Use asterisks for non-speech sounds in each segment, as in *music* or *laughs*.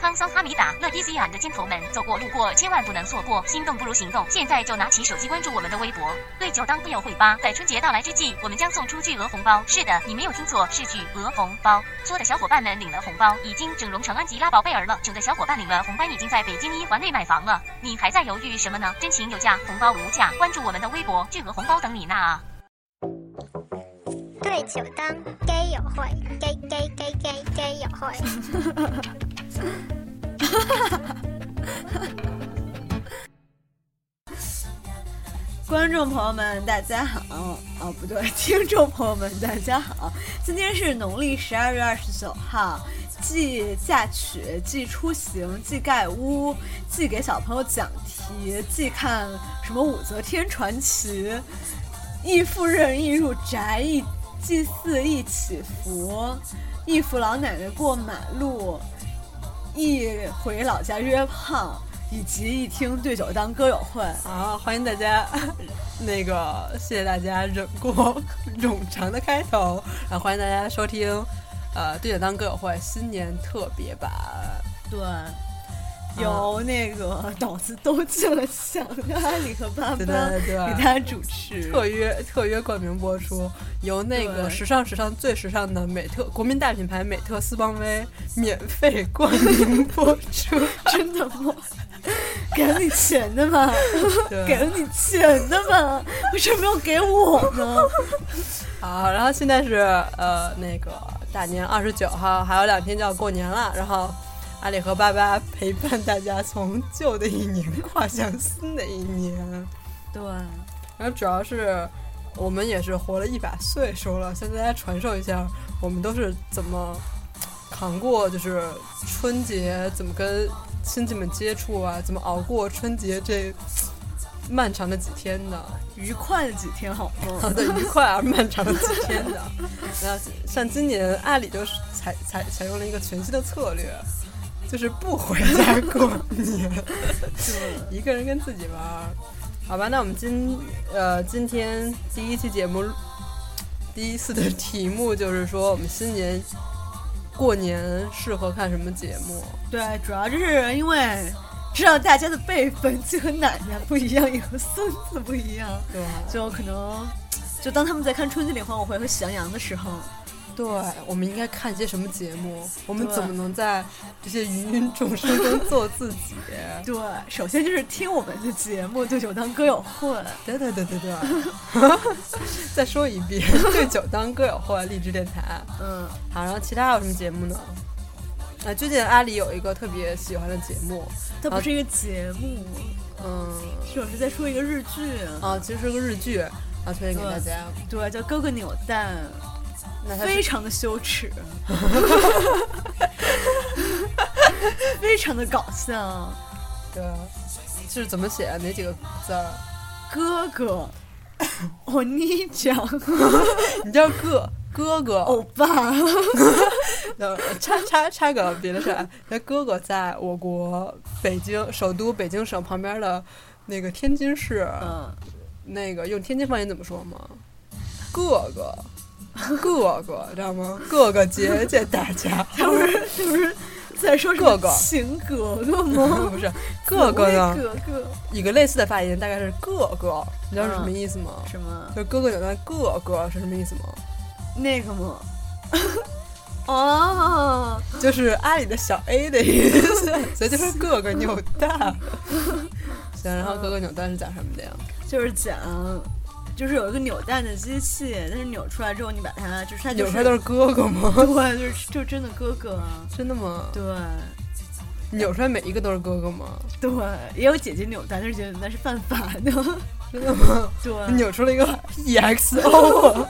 康桑哈米达、乐迪西亚的尖头们，走过路过千万不能错过，心动不如行动，现在就拿起手机关注我们的微博，对酒当歌友会吧。在春节到来之际，我们将送出巨额红包。是的，你没有听错，是巨额红包。搓的小伙伴们领了红包，已经整容成安吉拉宝贝儿了。整的小伙伴领了红包，已经在北京一环内买房了。你还在犹豫什么呢？真情有价，红包无价，关注我们的微博，巨额红包等你拿啊！对酒当基友会，基基基基基友会。*laughs* 观众朋友们，大家好！哦，不对，听众朋友们，大家好！今天是农历十二月二十九号，既嫁娶，既出行，既盖屋，既给小朋友讲题，既看什么武则天传奇，亦赴任，亦入宅，亦祭祀，亦祈福，亦扶老奶奶过马路，一回老家约胖。以及一听对酒当歌友会啊，欢迎大家，那个谢谢大家忍过 *laughs* 冗长的开头，啊欢迎大家收听，呃，对酒当歌友会新年特别版，对，由那个 *laughs* 脑子都进了想的阿里和爸爸给大家主持，特约特约冠名播出，由那个时尚时尚最时尚的美特国民大品牌美特斯邦威免费冠名 *laughs* 播出，真的吗？给了你钱的吗？给了你钱的吗？为什么要给我呢？*laughs* 好，然后现在是呃那个大年二十九号，还有两天就要过年了。然后阿里和巴巴陪伴大家从旧的一年跨向新的一年。对，然后主要是我们也是活了一把岁数了，向大家传授一下我们都是怎么扛过，就是春节怎么跟亲戚们接触啊，怎么熬过春节这漫长的几天的。愉快的几天好吗？的愉快而漫长的几天的。然后像今年阿里就是采采采用了一个全新的策略，就是不回家过年，就一个人跟自己玩儿。好吧，那我们今呃今天第一期节目第一次的题目就是说我们新年过年适合看什么节目？对，主要就是因为知道大家的辈分就和奶奶不一样，也和孙子不一样，对就可能就当他们在看春节联欢晚会和喜羊羊的时候，对，我们应该看些什么节目？我们怎么能在这些芸芸众生中做自己？*laughs* 对，首先就是听我们的节目《对酒当歌友会》，对对对对对，*laughs* 再说一遍，对酒当歌友会励志电台。嗯，好，然后其他还有什么节目呢？啊，最近阿里有一个特别喜欢的节目，它不是一个节目，嗯，是我是在说一个日剧，啊，其实是个日剧，啊，推荐给大家。对，叫《哥哥扭蛋非常的羞耻，*laughs* 非常的搞笑。对，是怎么写啊？哪几个字儿？哥哥，我你讲，*laughs* 你叫哥哥哥欧巴，*laughs* 呃，插插插个别的事儿，那哥哥在我国北京首都北京省旁边的那个天津市，嗯，那个用天津方言怎么说吗？哥哥，*laughs* 哥哥，知道吗？哥哥姐姐大家，*laughs* 他不是他不是在说什么哥哥情哥哥吗？*laughs* 不是哥哥呢？哥哥一个类似的发音大概是哥哥，你知道是什么意思吗？什么就哥哥扭蛋，哥哥是什么意思吗？那个吗？哦，就是阿里的小 A 的意思，所以就是哥哥扭蛋。行，然后哥哥扭蛋是讲什么的呀？就是讲，就是有一个扭蛋的机器，但是扭出来之后，你把它就是它就是扭出来都是哥哥吗？*laughs* 对，就是就真的哥哥啊，真的吗？对扭出来每一个都是哥哥吗？对，也有姐姐扭蛋，但是姐姐扭蛋是犯法的，真的吗？*laughs* 对。扭出了一个 *laughs* EXO，啊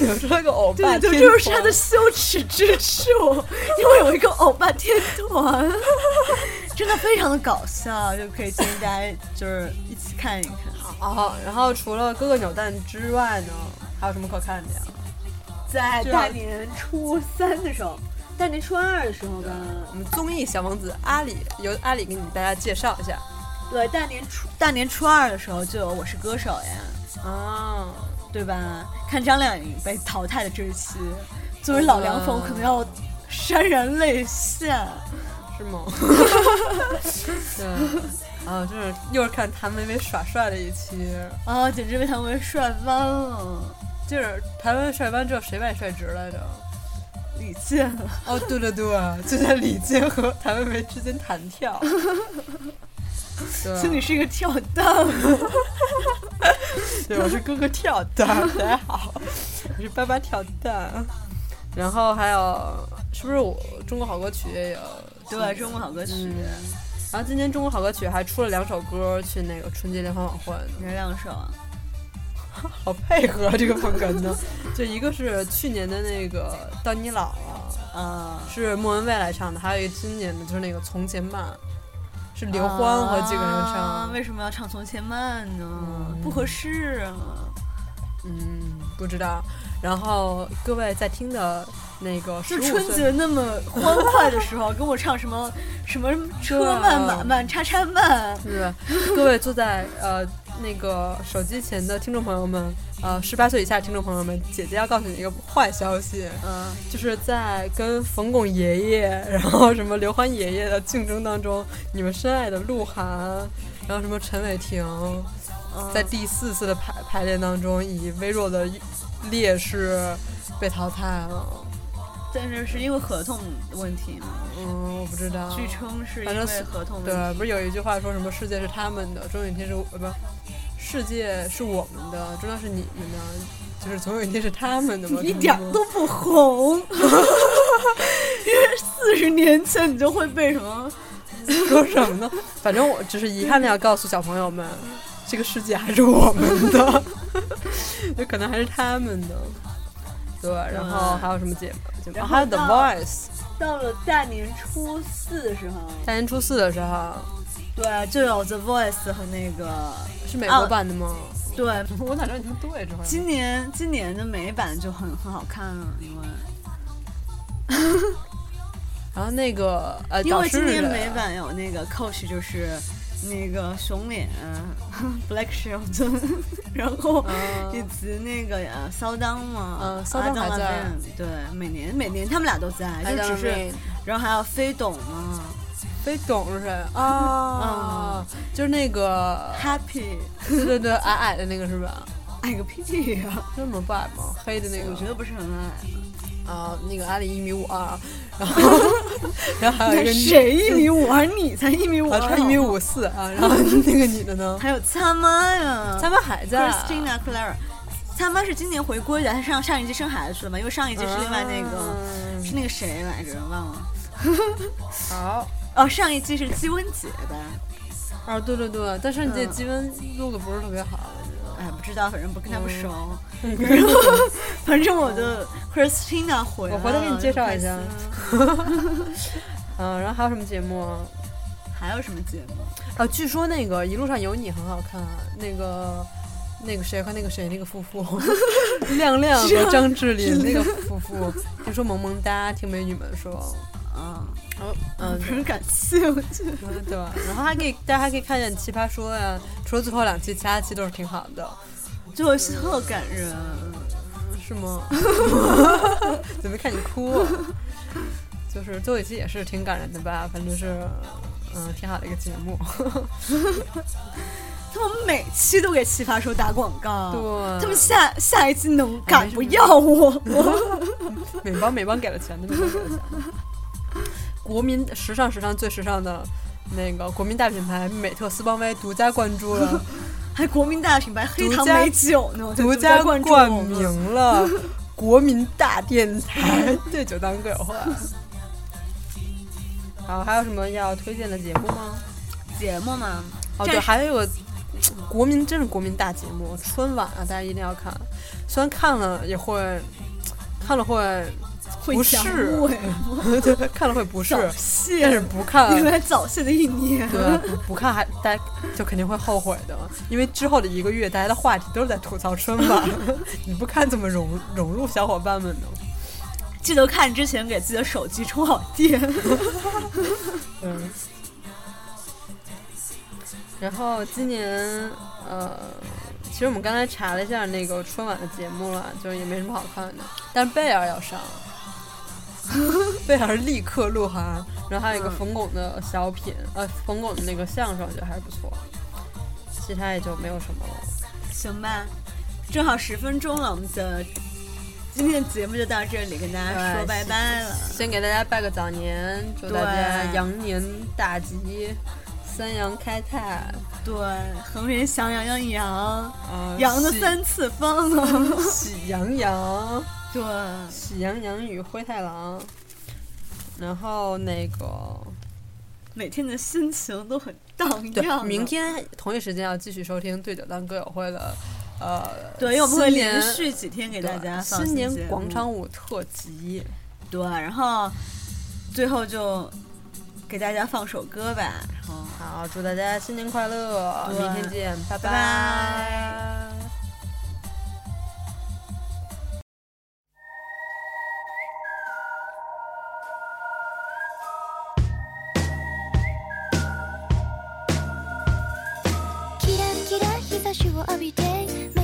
扭出了个欧巴对这就是他的羞耻之处，因为有一个欧巴天团，真的非常的搞笑，就可以建议大家就是一起看一看。哦，然后除了哥哥扭蛋之外呢，还有什么可看的呀？在大年初三的时候，大年初二的时候吧，我们综艺小王子阿里由阿里给你大家介绍一下对，大年初大年初二的时候就有《我是歌手》呀，啊。对吧？看张靓颖被淘汰的这一期，作为老凉粉，我可能要潸然泪下。是吗？*laughs* *laughs* 对，啊，就是又是看谭维维耍帅的一期，啊，简直被谭维维帅翻了。就是谭维维帅翻之后，谁把你帅直来着？李健，哦，对对对，就在李健和谭维维之间弹跳。*laughs* 对就你是一个跳蛋，*laughs* 对，我是哥哥跳蛋，大家好，我是爸爸跳蛋。然后还有，是不是我中国好歌曲也有？对，中国好歌曲，嗯然后今年中国好歌曲还出了两首歌去那个春节联欢晚会，哪两首啊？*laughs* 好配合啊这个风格呢。就一个是去年的那个《到你老了啊》，是莫文蔚来唱的，还有一个今年的就是那个《从前慢》，是刘欢和几个人啊唱。为什么要唱《从前慢》呢？嗯不合适啊。嗯，不知道。然后各位在听的那个十就，春节那么欢快的时候，跟我唱什么什么车慢马慢叉叉慢，对吧？各位坐在呃那个手机前的听众朋友们，呃，十八岁以下听众朋友们，姐姐要告诉你一个坏消息，嗯，就是在跟冯巩爷爷，然后什么刘欢爷爷的竞争当中，你们深爱的鹿晗，然后什么陈伟霆，嗯在第四次的排排练当中以微弱的劣势被淘汰了。但是是因为合同问题吗？嗯，我不知道。据称是因为合同问题。对，不是有一句话说什么世界是他们的，终有一天是不，世界是我们的，终究是你们的，就是总有一天是他们的嘛。一点都不红，*laughs* 因为四十年前你就会被什么？*laughs* 说什么呢？反正我只是遗憾的要告诉小朋友们，这个世界还是我们的，*laughs* 有可能还是他们的。对，然后还有什么节目？节目然后还有 The 到 Voice。到了大年初四的时候，大年初四的时候对，就有 The Voice 和那个是美国版的吗？对。我哪知道你们对？今年今年的美版就很很好看啊，因为 *laughs* 然后那个呃，因为今年美版有那个 coach 就是那个熊脸 *laughs* Black Sheldon，*laughs* 然后嗯以及那个呃骚当嘛，嗯骚当还在对，每年每年他们俩都在，就只是然后还有飞董嘛飞董是谁啊？*laughs* 就是那个，，Happy，对对对，矮矮的那个是吧？矮个屁呀、那么不矮吗？黑的那个，我觉得不是很矮。啊，那个阿里一米五二，然后 *laughs* 然后还有一个谁一米五二？你才一米五啊，二，她一米五四啊，然后那个女的呢？*laughs* 还有参妈呀，他妈还在 Christina Clara，参妈是今年回归的，她上上一季生孩子去了嘛？因为上一季是另外那个、嗯是那个谁来着，忘了。*laughs* 好哦，上一季是姬文杰吧？哦，对对对，但是你这嗯积分录的不是特别好，我觉得。哎，不知道，反正不跟他不熟。嗯反正我的 Christina 回来了，我回头给你介绍一下。嗯，然后还有什么节目啊？还有什么节目？啊，据说那个《一路上有你》很好看，那个那个谁和那个谁那个夫妇，*laughs* 亮亮和张智霖那个夫妇，听说萌萌哒，听美女们说，啊，哦，嗯，不是感兴趣。对吧？然后还可以，大家还可以看见《奇葩说》呀，除了最后两期，其他期都是挺好的，最后一期特感人，是吗？*laughs* 怎么看你哭啊？就是最后一期也是挺感人的吧，反正是，嗯，挺好的一个节目。*laughs* 他们每期都给奇葩说打广告，对他们下下一期能敢不要我？*laughs* 美邦美邦给了钱的，美邦给了钱的。国民时尚时尚最时尚的那个国民大品牌美特斯邦威独家关注了，还国民大品牌黑糖美酒呢，独家冠名 *laughs* 了国民大电台，对酒当歌有话。好，还有什么要推荐的节目吗？节目嘛。哦，对，还有个国民，真是国民大节目，春晚啊，大家一定要看。虽然看了也会，看了会会不是 *laughs* 对，看了会不适，早但是，不看，原来早泄的一年。对，不不看还大家就肯定会后悔的，因为之后的一个月，大家的话题都是在吐槽春晚，*laughs* 你不看怎么融融入小伙伴们呢？*laughs* 记得看之前给自己的手机充好电。嗯。然后今年，呃，其实我们刚才查了一下那个春晚的节目了，就是也没什么好看的，但是贝尔要上，*laughs* 贝儿立刻鹿晗然后还有一个冯巩的小品呃冯巩的那个相声我觉得还是不错。其他也就没有什么了。行吧正好十分钟了我们的今天节目就到这里跟大家说拜拜了先给大家拜个早年祝大家羊年大吉三羊开泰。对恒源祥羊羊羊羊的三次方。*laughs* 喜羊羊。对，《喜羊羊与灰太狼》，然后那个每天的心情都很荡漾。明天同一时间要继续收听《对酒当歌友会》的，呃，对，因为我们会连续几天给大家放新年广场舞特辑。对，然后最后就给大家放首歌呗。好，祝大家新年快乐！明天见，拜拜。you every day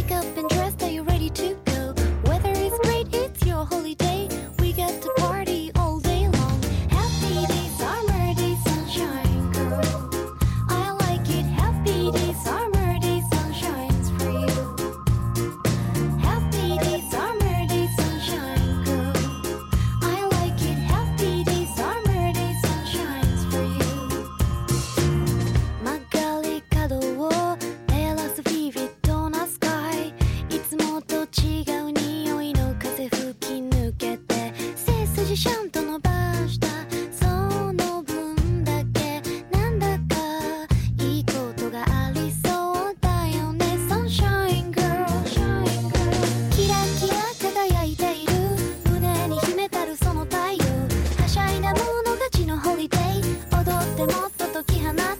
でもっと解き放